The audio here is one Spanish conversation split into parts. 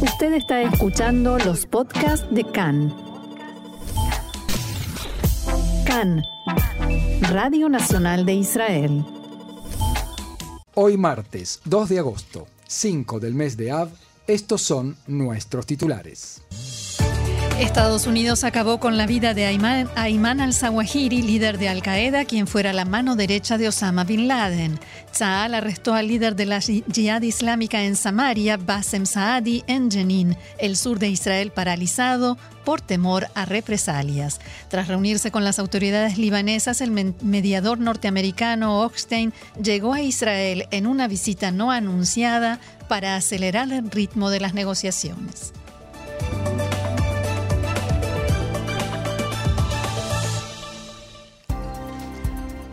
Usted está escuchando los podcasts de CAN. CAN, Radio Nacional de Israel. Hoy martes 2 de agosto, 5 del mes de Av, estos son nuestros titulares. Estados Unidos acabó con la vida de Ayman, al-Zawahiri, líder de Al-Qaeda, quien fuera la mano derecha de Osama bin Laden. Tzal arrestó al líder de la Jihad Islámica en Samaria, Bassem Saadi, en Jenin, el sur de Israel paralizado por temor a represalias. Tras reunirse con las autoridades libanesas, el mediador norteamericano Hochstein llegó a Israel en una visita no anunciada para acelerar el ritmo de las negociaciones.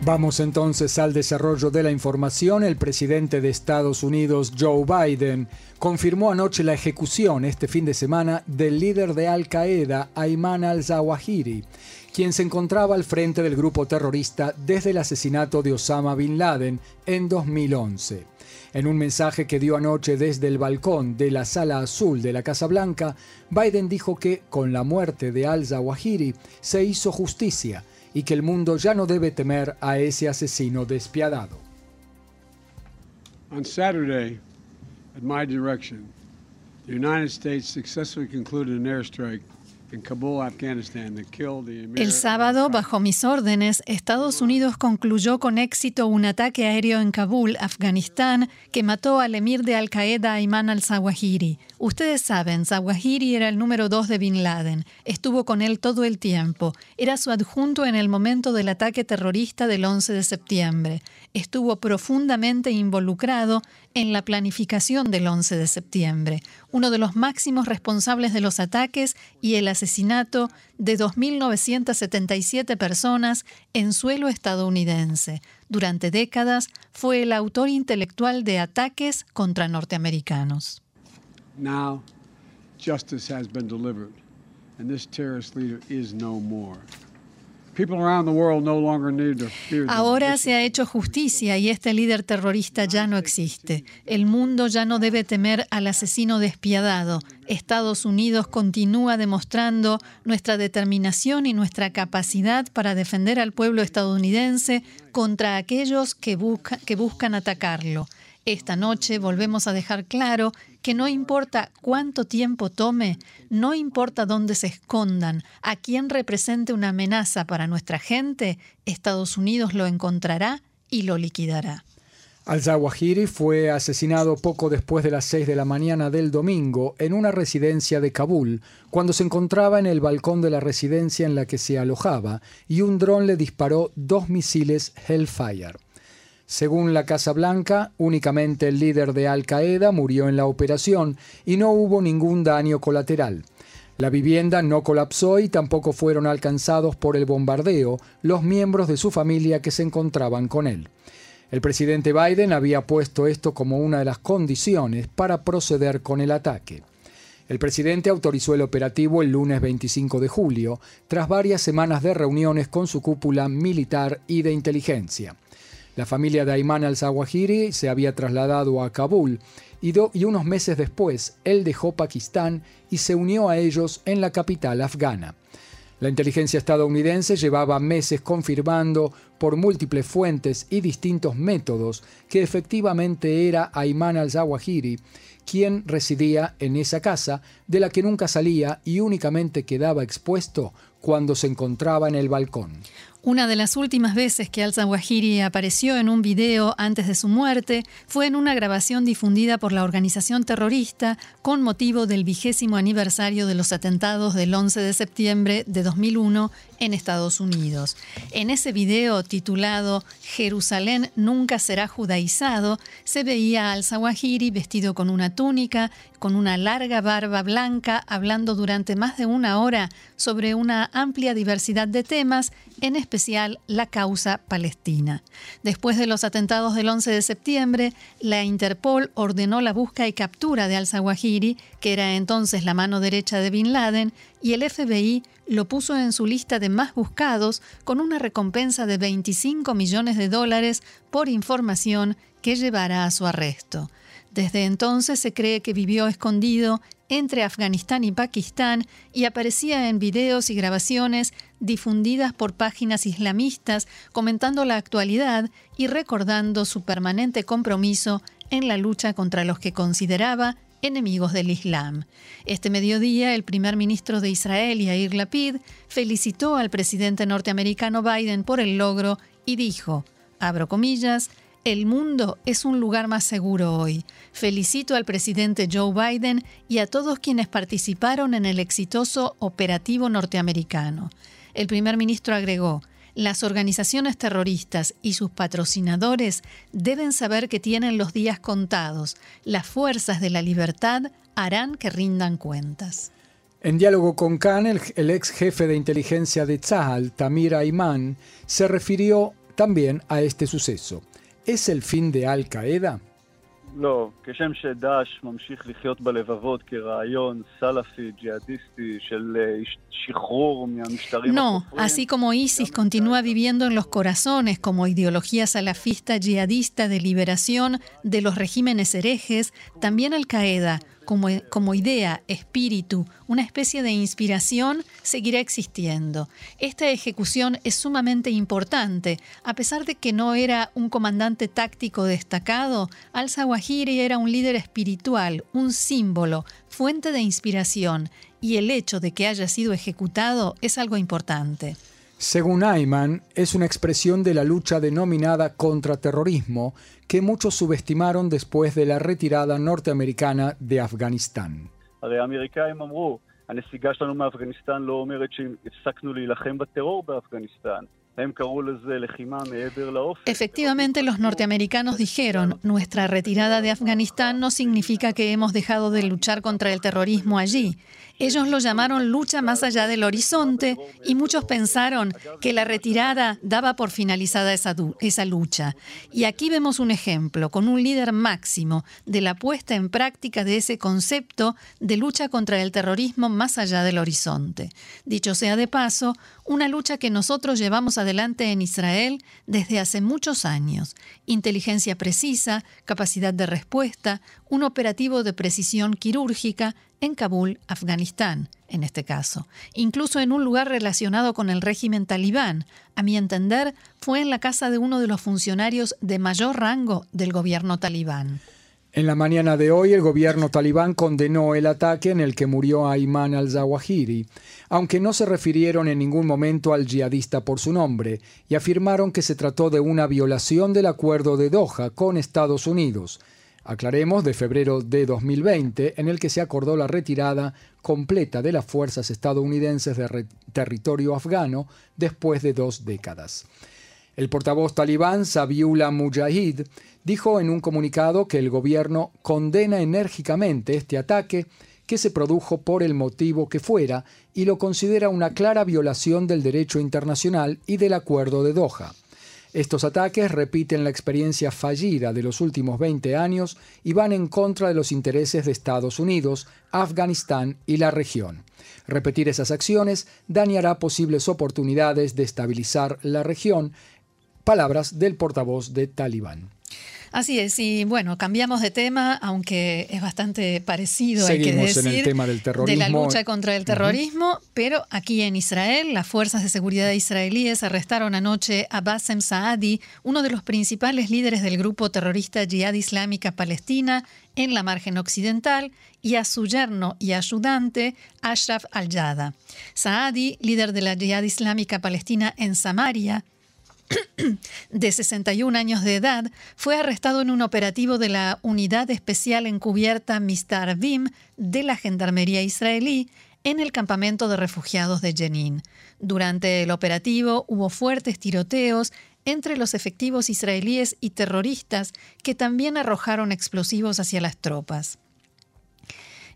Vamos entonces al desarrollo de la información. El presidente de Estados Unidos, Joe Biden, confirmó anoche la ejecución este fin de semana del líder de Al Qaeda, Ayman al-Zawahiri, quien se encontraba al frente del grupo terrorista desde el asesinato de Osama bin Laden en 2011. En un mensaje que dio anoche desde el balcón de la Sala Azul de la Casa Blanca, Biden dijo que con la muerte de al-Zawahiri se hizo justicia y que el mundo ya no debe temer a ese asesino despiadado. On Saturday, at my direction, the United States successfully concluded an airstrike el sábado, bajo mis órdenes, Estados Unidos concluyó con éxito un ataque aéreo en Kabul, Afganistán, que mató al emir de Al-Qaeda Ayman al-Zawahiri. Ustedes saben, Zawahiri era el número dos de Bin Laden. Estuvo con él todo el tiempo. Era su adjunto en el momento del ataque terrorista del 11 de septiembre. Estuvo profundamente involucrado en la planificación del 11 de septiembre, uno de los máximos responsables de los ataques y el asesinato de 2.977 personas en suelo estadounidense. Durante décadas fue el autor intelectual de ataques contra norteamericanos. Now, justice has been delivered, and this terrorist leader is no more. Ahora se ha hecho justicia y este líder terrorista ya no existe. El mundo ya no debe temer al asesino despiadado. Estados Unidos continúa demostrando nuestra determinación y nuestra capacidad para defender al pueblo estadounidense contra aquellos que, que buscan atacarlo. Esta noche volvemos a dejar claro que no importa cuánto tiempo tome, no importa dónde se escondan, a quién represente una amenaza para nuestra gente, Estados Unidos lo encontrará y lo liquidará. Al-Zawahiri fue asesinado poco después de las 6 de la mañana del domingo en una residencia de Kabul, cuando se encontraba en el balcón de la residencia en la que se alojaba y un dron le disparó dos misiles Hellfire. Según la Casa Blanca, únicamente el líder de Al Qaeda murió en la operación y no hubo ningún daño colateral. La vivienda no colapsó y tampoco fueron alcanzados por el bombardeo los miembros de su familia que se encontraban con él. El presidente Biden había puesto esto como una de las condiciones para proceder con el ataque. El presidente autorizó el operativo el lunes 25 de julio, tras varias semanas de reuniones con su cúpula militar y de inteligencia. La familia de Ayman al-Zawahiri se había trasladado a Kabul y, unos meses después él dejó Pakistán y se unió a ellos en la capital afgana. La inteligencia estadounidense llevaba meses confirmando por múltiples fuentes y distintos métodos que efectivamente era Ayman al-Zawahiri quien residía en esa casa de la que nunca salía y únicamente quedaba expuesto cuando se encontraba en el balcón. Una de las últimas veces que al-Zawahiri apareció en un video antes de su muerte fue en una grabación difundida por la organización terrorista con motivo del vigésimo aniversario de los atentados del 11 de septiembre de 2001 en Estados Unidos. En ese video titulado Jerusalén nunca será judaizado, se veía al-Zawahiri vestido con una túnica, con una larga barba blanca, hablando durante más de una hora sobre una amplia diversidad de temas, en especial la causa palestina. Después de los atentados del 11 de septiembre, la Interpol ordenó la búsqueda y captura de al-Zawahiri, que era entonces la mano derecha de Bin Laden, y el FBI lo puso en su lista de más buscados con una recompensa de 25 millones de dólares por información que llevará a su arresto. Desde entonces se cree que vivió escondido entre Afganistán y Pakistán y aparecía en videos y grabaciones difundidas por páginas islamistas comentando la actualidad y recordando su permanente compromiso en la lucha contra los que consideraba enemigos del Islam. Este mediodía, el primer ministro de Israel, Yair Lapid, felicitó al presidente norteamericano Biden por el logro y dijo, abro comillas, el mundo es un lugar más seguro hoy. Felicito al presidente Joe Biden y a todos quienes participaron en el exitoso operativo norteamericano. El primer ministro agregó, las organizaciones terroristas y sus patrocinadores deben saber que tienen los días contados. Las fuerzas de la libertad harán que rindan cuentas. En diálogo con Khan, el, ex jefe de inteligencia de Tzahal, Tamir Ayman, se refirió también a este suceso. ¿Es el fin de Al Qaeda? לא, כשם שדאעש ממשיך לחיות בלבבות כרעיון סלאפי, ג'יהאדיסטי של שחרור מהמשטרים No, así como ISIS continúa viviendo en los corazones como ideología salafista yihadista de liberación de los regímenes herejes, también Al como, idea, espíritu, una especie de inspiración, seguirá existiendo. Esta ejecución es sumamente importante. A pesar de que no era un comandante táctico destacado, Al-Zawahiri era un líder espiritual, un símbolo, fuente de inspiración, y el hecho de que haya sido ejecutado es algo importante. Según Ayman, es una expresión de la lucha denominada contraterrorismo que muchos subestimaron después de la retirada norteamericana de Afganistán. Efectivamente, los norteamericanos dijeron, nuestra retirada de Afganistán no significa que hemos dejado de luchar contra el terrorismo allí. Ellos lo llamaron lucha más allá del horizonte y muchos pensaron que la retirada daba por finalizada esa, esa lucha. Y aquí vemos un ejemplo con un líder máximo de la puesta en práctica de ese concepto de lucha contra el terrorismo más allá del horizonte. Dicho sea de paso, una lucha que nosotros llevamos adelante en Israel desde hace muchos años. Inteligencia precisa, capacidad de respuesta, un operativo de precisión quirúrgica en Kabul, Afganistán, en este caso, incluso en un lugar relacionado con el régimen talibán. A mi entender, fue en la casa de uno de los funcionarios de mayor rango del gobierno talibán. En la mañana de hoy, el gobierno talibán condenó el ataque en el que murió Ayman al-Zawahiri, aunque no se refirieron en ningún momento al yihadista por su nombre, y afirmaron que se trató de una violación del acuerdo de Doha con Estados Unidos, aclaremos, de febrero de 2020, en el que se acordó la retirada completa de las fuerzas estadounidenses de territorio afgano después de dos décadas. El portavoz talibán Sabiullah Mujahid dijo en un comunicado que el gobierno condena enérgicamente este ataque que se produjo por el motivo que fuera y lo considera una clara violación del derecho internacional y del acuerdo de Doha. Estos ataques repiten la experiencia fallida de los últimos 20 años y van en contra de los intereses de Estados Unidos, Afganistán y la región. Repetir esas acciones dañará posibles oportunidades de estabilizar la región. Palabras del portavoz de Talibán. Así es, y bueno, cambiamos de tema, aunque es bastante parecido, hay que decir, en el tema del terrorismo. de la lucha contra el terrorismo, pero aquí en Israel, las fuerzas de seguridad israelíes arrestaron anoche a Bassem Saadi, uno de los principales líderes del grupo terrorista Jihad Islámica Palestina en la margen occidental, y a su yerno y ayudante, Ashraf al-Yada. Saadi, líder de la Jihad Islámica Palestina en Samaria, de 61 años de edad, fue arrestado en un operativo de la Unidad Especial Encubierta Mistar Vim de la Gendarmería israelí en el campamento de refugiados de Jenin. Durante el operativo hubo fuertes tiroteos entre los efectivos israelíes y terroristas que también arrojaron explosivos hacia las tropas.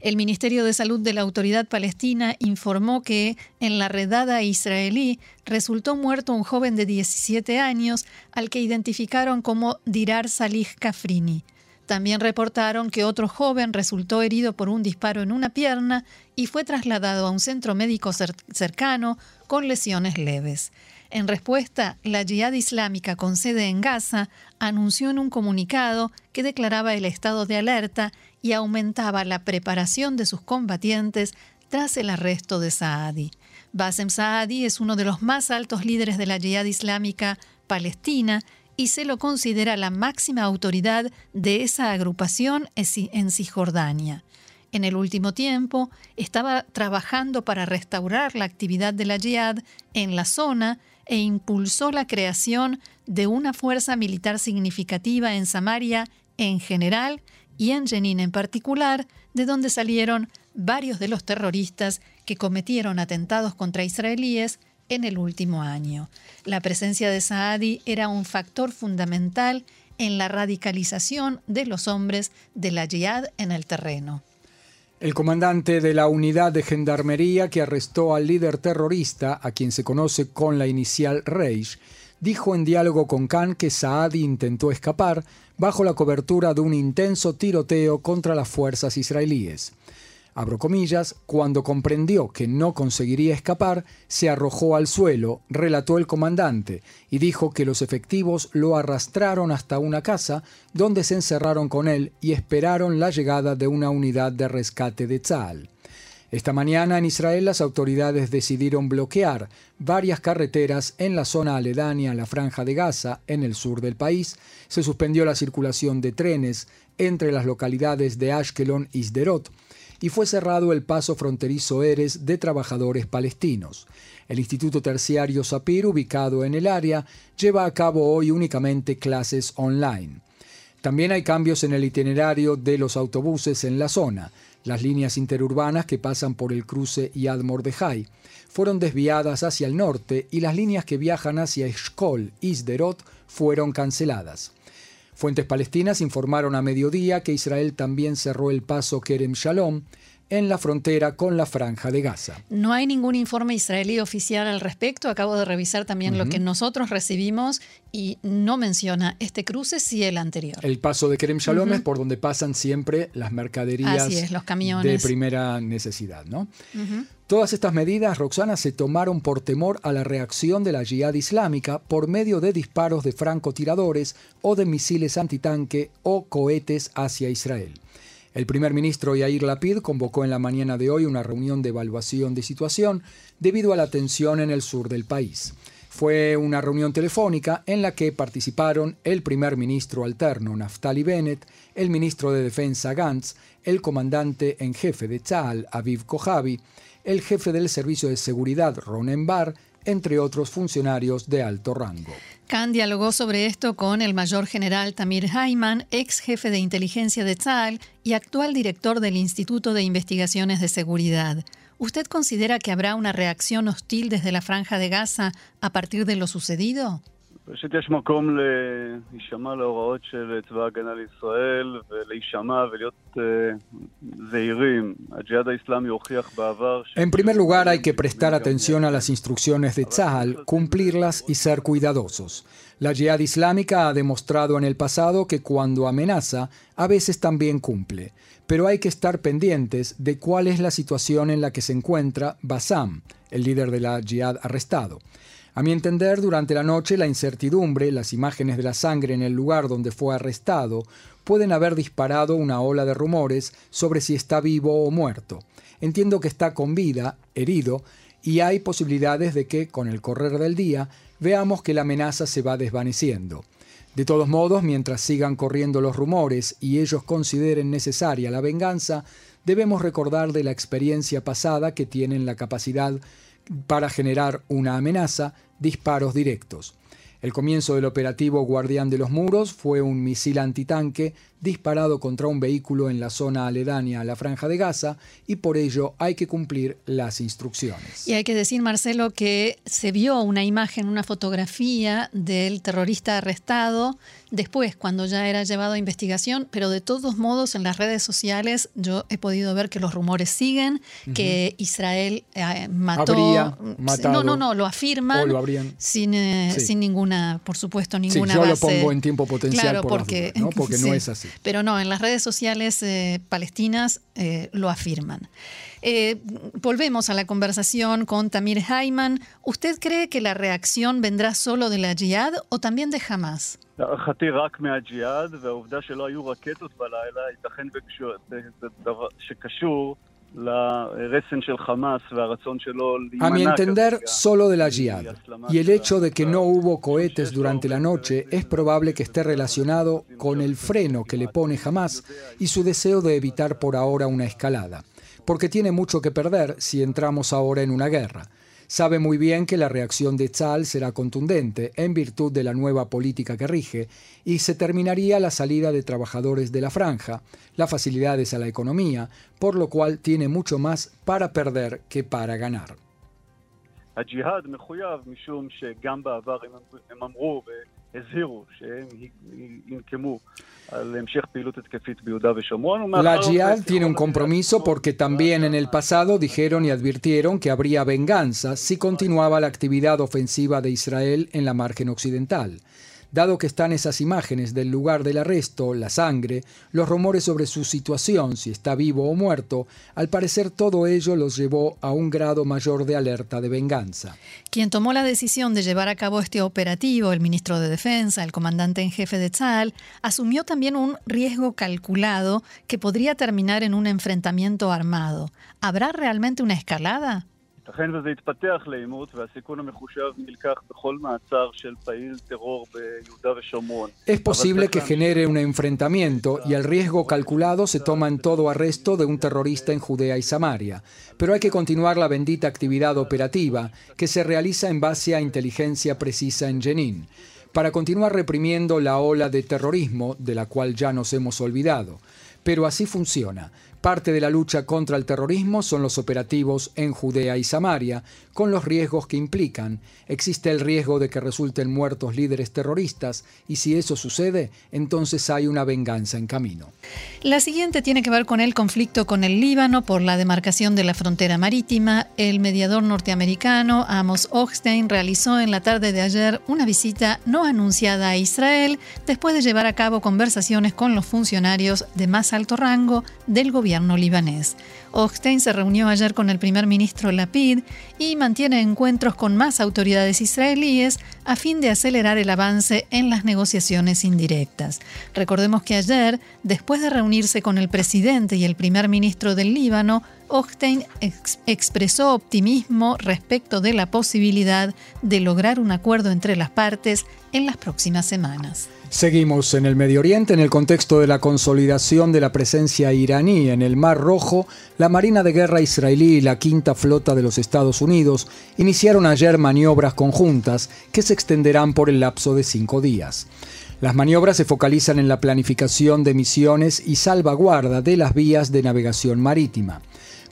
El Ministerio de Salud de la Autoridad Palestina informó que en la redada israelí resultó muerto un joven de 17 años al que identificaron como Dirar Salih Kafrini. También reportaron que otro joven resultó herido por un disparo en una pierna y fue trasladado a un centro médico cercano con lesiones leves. En respuesta, la Jihad Islámica con sede en Gaza anunció en un comunicado que declaraba el estado de alerta y aumentaba la preparación de sus combatientes tras el arresto de Saadi. Bassem Saadi es uno de los más altos líderes de la Jihad Islámica palestina y se lo considera la máxima autoridad de esa agrupación en Cisjordania. En el último tiempo estaba trabajando para restaurar la actividad de la Jihad en la zona e impulsó la creación de una fuerza militar significativa en Samaria en general y en Jenin en particular, de donde salieron varios de los terroristas que cometieron atentados contra israelíes en el último año. La presencia de Saadi era un factor fundamental en la radicalización de los hombres de la Jihad en el terreno. El comandante de la unidad de gendarmería que arrestó al líder terrorista, a quien se conoce con la inicial Reish, dijo en diálogo con Khan que Saadi intentó escapar bajo la cobertura de un intenso tiroteo contra las fuerzas israelíes abro cuando comprendió que no conseguiría escapar, se arrojó al suelo, relató el comandante, y dijo que los efectivos lo arrastraron hasta una casa, donde se encerraron con él y esperaron la llegada de una unidad de rescate de Tzal. Esta mañana en Israel las autoridades decidieron bloquear varias carreteras en la zona aledaña a la franja de Gaza, en el sur del país. Se suspendió la circulación de trenes entre las localidades de Ashkelon y Sderot y fue cerrado el paso fronterizo Eres de trabajadores palestinos. El Instituto Terciario Sapir, ubicado en el área, lleva a cabo hoy únicamente clases online. También hay cambios en el itinerario de los autobuses en la zona. Las líneas interurbanas que pasan por el cruce Yad Mordejai fueron desviadas hacia el norte y las líneas que viajan hacia Eshkol y Sderot fueron canceladas. Fuentes palestinas informaron a mediodía que Israel también cerró el paso Kerem Shalom en la frontera con la franja de Gaza. No hay ningún informe israelí oficial al respecto. Acabo de revisar también lo que nosotros recibimos y no menciona este cruce si el anterior. El paso de Kerem Shalom es por donde pasan siempre las mercaderías los camiones. de primera necesidad. ¿no? Todas estas medidas, Roxana, se tomaron por temor a la reacción de la yihad islámica por medio de disparos de francotiradores o de misiles antitanque o cohetes hacia Israel. El primer ministro Yair Lapid convocó en la mañana de hoy una reunión de evaluación de situación debido a la tensión en el sur del país. Fue una reunión telefónica en la que participaron el primer ministro alterno Naftali Bennett, el ministro de Defensa Gantz, el comandante en jefe de Tzal Aviv Kojavi, el jefe del Servicio de Seguridad Ronen Bar, entre otros funcionarios de alto rango. Khan dialogó sobre esto con el mayor general Tamir Hayman, ex jefe de inteligencia de Tzal y actual director del Instituto de Investigaciones de Seguridad. ¿Usted considera que habrá una reacción hostil desde la franja de Gaza a partir de lo sucedido? ראשית, יש מקום להישמע להוראות של צבא ההגנה לישראל ולהישמע ולהיות en primer lugar, hay que prestar atención a las instrucciones de Tzahal, cumplirlas y ser cuidadosos. La Jihad Islámica ha demostrado en el pasado que cuando amenaza, a veces también cumple. Pero hay que estar pendientes de cuál es la situación en la que se encuentra Bassam, el líder de la Jihad arrestado. A mi entender, durante la noche la incertidumbre, las imágenes de la sangre en el lugar donde fue arrestado, pueden haber disparado una ola de rumores sobre si está vivo o muerto. Entiendo que está con vida, herido, y hay posibilidades de que, con el correr del día, veamos que la amenaza se va desvaneciendo. De todos modos, mientras sigan corriendo los rumores y ellos consideren necesaria la venganza, debemos recordar de la experiencia pasada que tienen la capacidad para generar una amenaza, disparos directos. El comienzo del operativo Guardián de los Muros fue un misil antitanque disparado contra un vehículo en la zona aledaña a la franja de Gaza y por ello hay que cumplir las instrucciones. Y hay que decir, Marcelo, que se vio una imagen, una fotografía del terrorista arrestado después, cuando ya era llevado a investigación, pero de todos modos en las redes sociales yo he podido ver que los rumores siguen, que Israel eh, mató... Habría matado, no, no, no, lo afirman o lo habrían, sin, eh, sí. sin ninguna, por supuesto, ninguna sí, yo base. lo pongo en tiempo potencial Claro, por las porque, dudas, ¿no? porque sí. no es así. Pero no, en las redes sociales eh, palestinas eh, lo afirman. Eh, volvemos a la conversación con Tamir Hayman. ¿Usted cree que la reacción vendrá solo de la Jihad o también de Hamas? A mi entender, solo de la Jihad. Y el hecho de que no hubo cohetes durante la noche es probable que esté relacionado con el freno que le pone Hamas y su deseo de evitar por ahora una escalada, porque tiene mucho que perder si entramos ahora en una guerra. Sabe muy bien que la reacción de Tzal será contundente en virtud de la nueva política que rige y se terminaría la salida de trabajadores de la franja, las facilidades a la economía, por lo cual tiene mucho más para perder que para ganar. La Jihad tiene un compromiso porque también en el pasado dijeron y advirtieron que habría venganza si continuaba la actividad ofensiva de Israel en la margen occidental. Dado que están esas imágenes del lugar del arresto, la sangre, los rumores sobre su situación, si está vivo o muerto, al parecer todo ello los llevó a un grado mayor de alerta de venganza. Quien tomó la decisión de llevar a cabo este operativo, el ministro de Defensa, el comandante en jefe de Tzal, asumió también un riesgo calculado que podría terminar en un enfrentamiento armado. ¿Habrá realmente una escalada? Es posible que genere un enfrentamiento y el riesgo calculado se toma en todo arresto de un terrorista en Judea y Samaria. Pero hay que continuar la bendita actividad operativa que se realiza en base a inteligencia precisa en Jenin para continuar reprimiendo la ola de terrorismo de la cual ya nos hemos olvidado. Pero así funciona. Parte de la lucha contra el terrorismo son los operativos en Judea y Samaria, con los riesgos que implican. Existe el riesgo de que resulten muertos líderes terroristas y si eso sucede, entonces hay una venganza en camino. La siguiente tiene que ver con el conflicto con el Líbano por la demarcación de la frontera marítima. El mediador norteamericano Amos Hochstein realizó en la tarde de ayer una visita no anunciada a Israel después de llevar a cabo conversaciones con los funcionarios de más alto rango del gobierno libanés. Hochstein se reunió ayer con el primer ministro Lapid y mantiene encuentros con más autoridades israelíes a fin de acelerar el avance en las negociaciones indirectas. Recordemos que ayer, después de reunirse con el presidente y el primer ministro del Líbano, Hochstein expresó optimismo respecto de la posibilidad de lograr un acuerdo entre las partes en las próximas semanas. Seguimos en el Medio Oriente en el contexto de la consolidación de la presencia iraní en el Mar Rojo. La Marina de Guerra israelí y la Quinta Flota de los Estados Unidos iniciaron ayer maniobras conjuntas que se extenderán por el lapso de cinco días. Las maniobras se focalizan en la planificación de misiones y salvaguarda de las vías de navegación marítima.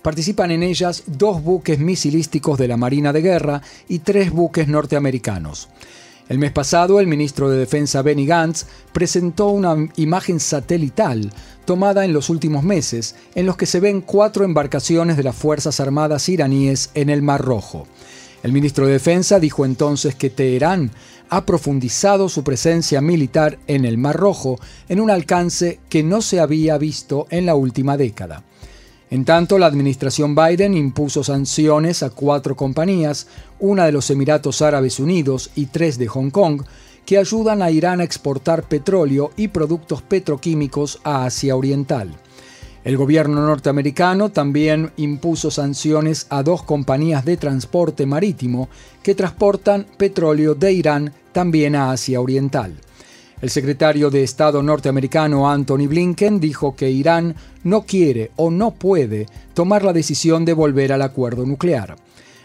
Participan en ellas dos buques misilísticos de la Marina de Guerra y tres buques norteamericanos. El mes pasado, el ministro de Defensa Benny Gantz presentó una imagen satelital tomada en los últimos meses, en los que se ven cuatro embarcaciones de las Fuerzas Armadas iraníes en el Mar Rojo. El ministro de Defensa dijo entonces que Teherán ha profundizado su presencia militar en el Mar Rojo en un alcance que no se había visto en la última década. En tanto, la administración Biden impuso sanciones a cuatro compañías, una de los Emiratos Árabes Unidos y tres de Hong Kong, que ayudan a Irán a exportar petróleo y productos petroquímicos a Asia Oriental. El gobierno norteamericano también impuso sanciones a dos compañías de transporte marítimo que transportan petróleo de Irán también a Asia Oriental. El secretario de Estado norteamericano Anthony Blinken dijo que Irán no quiere o no puede tomar la decisión de volver al acuerdo nuclear.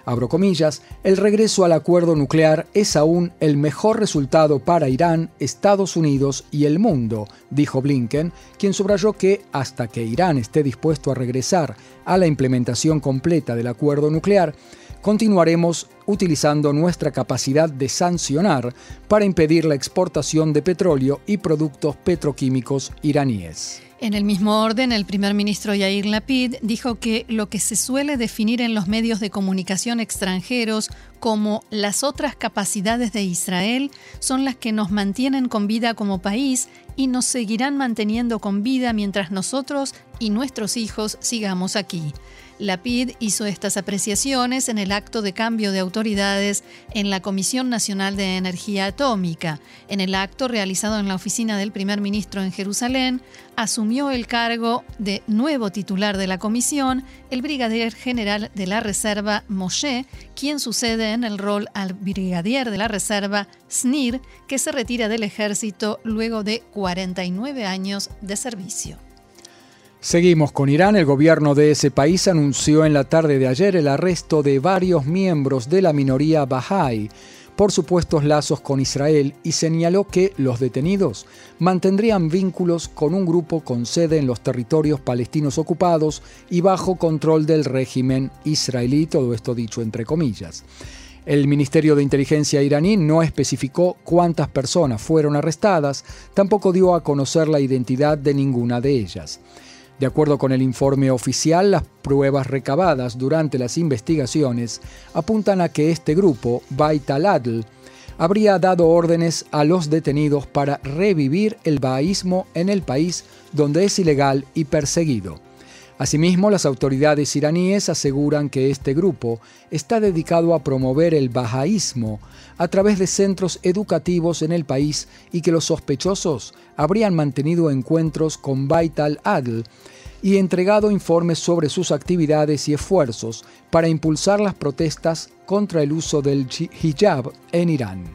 Abro comillas, el regreso al acuerdo nuclear es aún el mejor resultado para Irán, Estados Unidos y el mundo, dijo Blinken, quien subrayó que hasta que Irán esté dispuesto a regresar a la implementación completa del acuerdo nuclear, continuaremos utilizando nuestra capacidad de sancionar para impedir la exportación de petróleo y productos petroquímicos iraníes. En el mismo orden, el primer ministro Yair Lapid dijo que lo que se suele definir en los medios de comunicación extranjeros como las otras capacidades de Israel son las que nos mantienen con vida como país y nos seguirán manteniendo con vida mientras nosotros y nuestros hijos sigamos aquí. La PID hizo estas apreciaciones en el acto de cambio de autoridades en la Comisión Nacional de Energía Atómica. En el acto realizado en la oficina del primer ministro en Jerusalén, asumió el cargo de nuevo titular de la comisión el brigadier general de la Reserva Moshe, quien sucede en el rol al brigadier de la Reserva Snir, que se retira del ejército luego de 49 años de servicio. Seguimos con Irán. El gobierno de ese país anunció en la tarde de ayer el arresto de varios miembros de la minoría Bahá'í por supuestos lazos con Israel y señaló que los detenidos mantendrían vínculos con un grupo con sede en los territorios palestinos ocupados y bajo control del régimen israelí, todo esto dicho entre comillas. El Ministerio de Inteligencia iraní no especificó cuántas personas fueron arrestadas, tampoco dio a conocer la identidad de ninguna de ellas. De acuerdo con el informe oficial, las pruebas recabadas durante las investigaciones apuntan a que este grupo, Bait al-Adl, habría dado órdenes a los detenidos para revivir el bahaísmo en el país donde es ilegal y perseguido. Asimismo, las autoridades iraníes aseguran que este grupo está dedicado a promover el bahaísmo a través de centros educativos en el país y que los sospechosos habrían mantenido encuentros con Bait al-Adl y entregado informes sobre sus actividades y esfuerzos para impulsar las protestas contra el uso del hijab en Irán.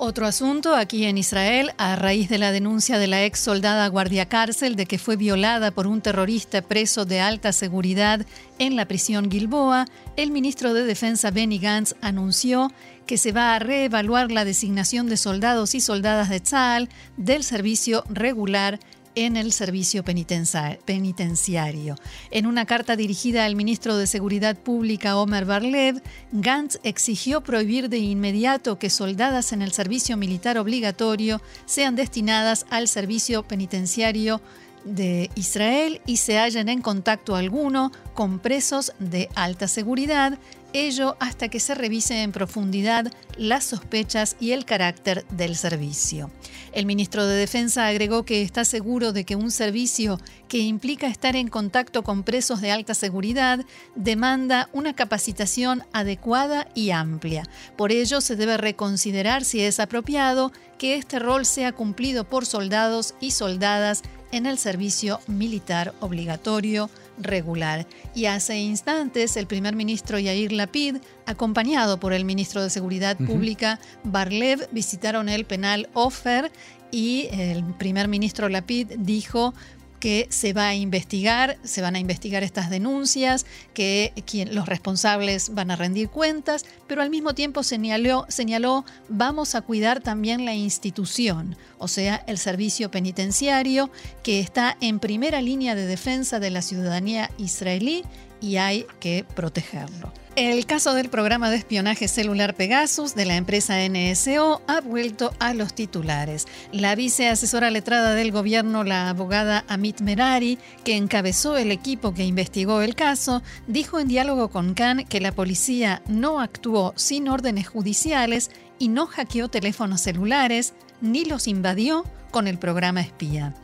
Otro asunto aquí en Israel, a raíz de la denuncia de la ex soldada guardia cárcel de que fue violada por un terrorista preso de alta seguridad en la prisión Gilboa, el ministro de Defensa Benny Gantz anunció que se va a reevaluar la designación de soldados y soldadas de Tzal del servicio regular en el servicio penitenciario. En una carta dirigida al ministro de Seguridad Pública, Omer Barlev, Gantz exigió prohibir de inmediato que soldadas en el servicio militar obligatorio sean destinadas al servicio penitenciario de Israel y se hallen en contacto alguno con presos de alta seguridad ello hasta que se revise en profundidad las sospechas y el carácter del servicio. El ministro de Defensa agregó que está seguro de que un servicio que implica estar en contacto con presos de alta seguridad demanda una capacitación adecuada y amplia. Por ello, se debe reconsiderar si es apropiado que este rol sea cumplido por soldados y soldadas en el servicio militar obligatorio regular. Y hace instantes el primer ministro Yair Lapid, acompañado por el ministro de Seguridad Pública Barlev, visitaron el penal Ofer y el primer ministro Lapid dijo que se va a investigar, se van a investigar estas denuncias, que los responsables van a rendir cuentas, pero al mismo tiempo señaló, señaló vamos a cuidar también la institución, o sea, el servicio penitenciario, que está en primera línea de defensa de la ciudadanía israelí y hay que protegerlo. El caso del programa de espionaje celular Pegasus de la empresa NSO ha vuelto a los titulares. La viceasesora letrada del gobierno, la abogada Amit Merari, que encabezó el equipo que investigó el caso, dijo en diálogo con Khan que la policía no actuó sin órdenes judiciales y no hackeó teléfonos celulares ni los invadió con el programa espía.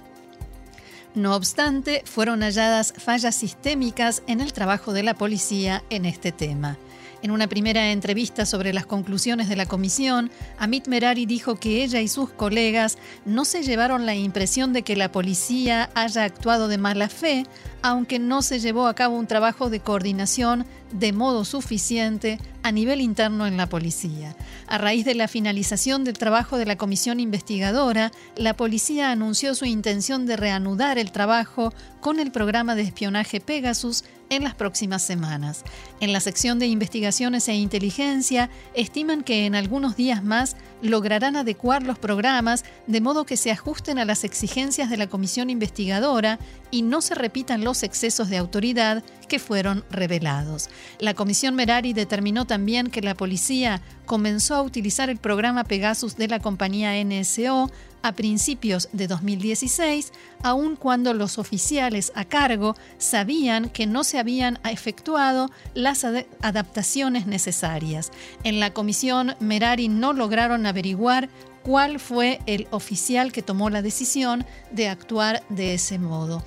No obstante, fueron halladas fallas sistémicas en el trabajo de la policía en este tema. En una primera entrevista sobre las conclusiones de la comisión, Amit Merari dijo que ella y sus colegas no se llevaron la impresión de que la policía haya actuado de mala fe, aunque no se llevó a cabo un trabajo de coordinación de modo suficiente a nivel interno en la policía. A raíz de la finalización del trabajo de la comisión investigadora, la policía anunció su intención de reanudar el trabajo con el programa de espionaje Pegasus en las próximas semanas. En la sección de investigaciones e inteligencia estiman que en algunos días más lograrán adecuar los programas de modo que se ajusten a las exigencias de la comisión investigadora y no se repitan los excesos de autoridad que fueron revelados. La Comisión Merari determinó también que la policía comenzó a utilizar el programa Pegasus de la compañía NSO a principios de 2016, aun cuando los oficiales a cargo sabían que no se habían efectuado las adaptaciones necesarias. En la comisión, Merari no lograron averiguar cuál fue el oficial que tomó la decisión de actuar de ese modo.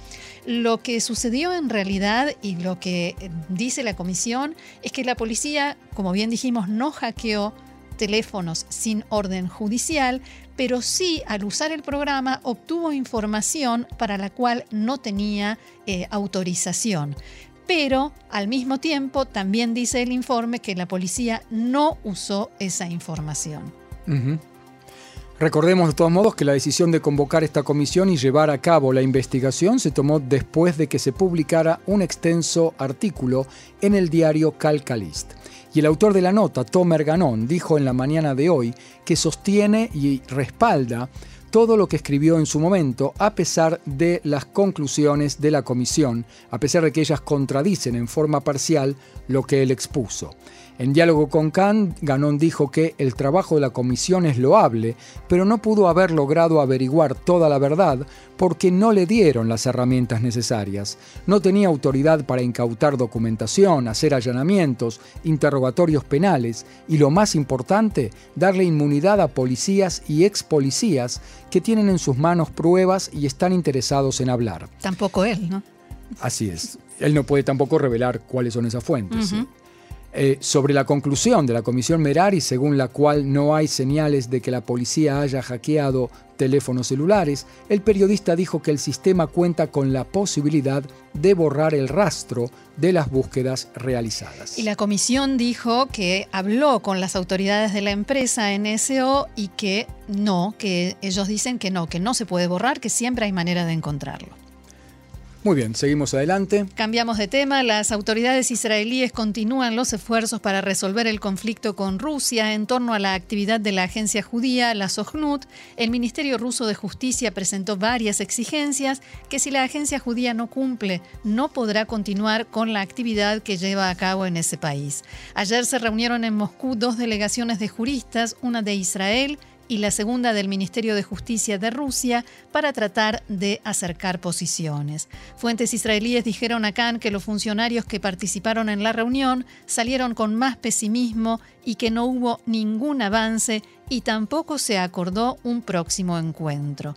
Lo que sucedió en realidad y lo que eh, dice la comisión es que la policía, como bien dijimos, no hackeó teléfonos sin orden judicial, pero sí al usar el programa obtuvo información para la cual no tenía eh, autorización. Pero al mismo tiempo también dice el informe que la policía no usó esa información. Recordemos de todos modos que la decisión de convocar esta comisión y llevar a cabo la investigación se tomó después de que se publicara un extenso artículo en el diario Calcalist. Y el autor de la nota, Tomer Ganon, dijo en la mañana de hoy que sostiene y respalda todo lo que escribió en su momento, a pesar de las conclusiones de la comisión, a pesar de que ellas contradicen en forma parcial lo que él expuso. En diálogo con Kant, Ganón dijo que el trabajo de la comisión es loable, pero no pudo haber logrado averiguar toda la verdad porque no le dieron las herramientas necesarias. No tenía autoridad para incautar documentación, hacer allanamientos, interrogatorios penales y, lo más importante, darle inmunidad a policías y ex policías que tienen en sus manos pruebas y están interesados en hablar. Tampoco él, ¿no? Así es. Él no puede tampoco revelar cuáles son esas fuentes. Eh, sobre la conclusión de la Comisión Merari, según la cual no hay señales de que la policía haya hackeado teléfonos celulares, el periodista dijo que el sistema cuenta con la posibilidad de borrar el rastro de las búsquedas realizadas. Y la comisión dijo que habló con las autoridades de la empresa NSO y que no, que ellos dicen que no, que no se puede borrar, que siempre hay manera de encontrarlo. Muy bien, seguimos adelante. Cambiamos de tema. Las autoridades israelíes continúan los esfuerzos para resolver el conflicto con Rusia en torno a la actividad de la agencia judía, la Sohnut. El Ministerio ruso de Justicia presentó varias exigencias que si la agencia judía no cumple, no podrá continuar con la actividad que lleva a cabo en ese país. Ayer se reunieron en Moscú dos delegaciones de juristas, una de Israel y la segunda del Ministerio de Justicia de Rusia para tratar de acercar posiciones. Fuentes israelíes dijeron a Khan que los funcionarios que participaron en la reunión salieron con más pesimismo y que no hubo ningún avance y tampoco se acordó un próximo encuentro.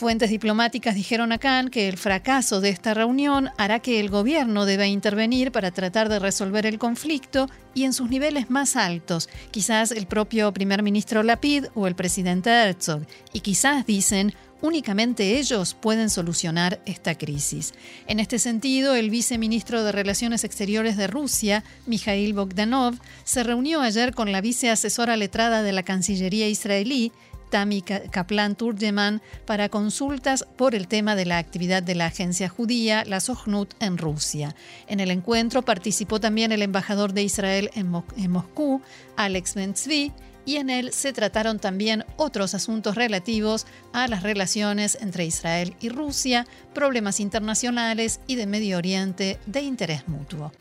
Fuentes diplomáticas dijeron a Khan que el fracaso de esta reunión hará que el gobierno deba intervenir para tratar de resolver el conflicto y en sus niveles más altos, quizás el propio primer ministro Lapid o el presidente Herzog, y quizás dicen Únicamente ellos pueden solucionar esta crisis. En este sentido, el viceministro de Relaciones Exteriores de Rusia, Mikhail Bogdanov, se reunió ayer con la viceasesora letrada de la Cancillería israelí, Tami Kaplan Turgeman para consultas por el tema de la actividad de la agencia judía, la Sohnut, en Rusia. En el encuentro participó también el embajador de Israel en, Moscú, Alex Bentzvi, y en él se trataron también otros asuntos relativos a las relaciones entre Israel y Rusia, problemas internacionales y de Medio Oriente de interés mutuo.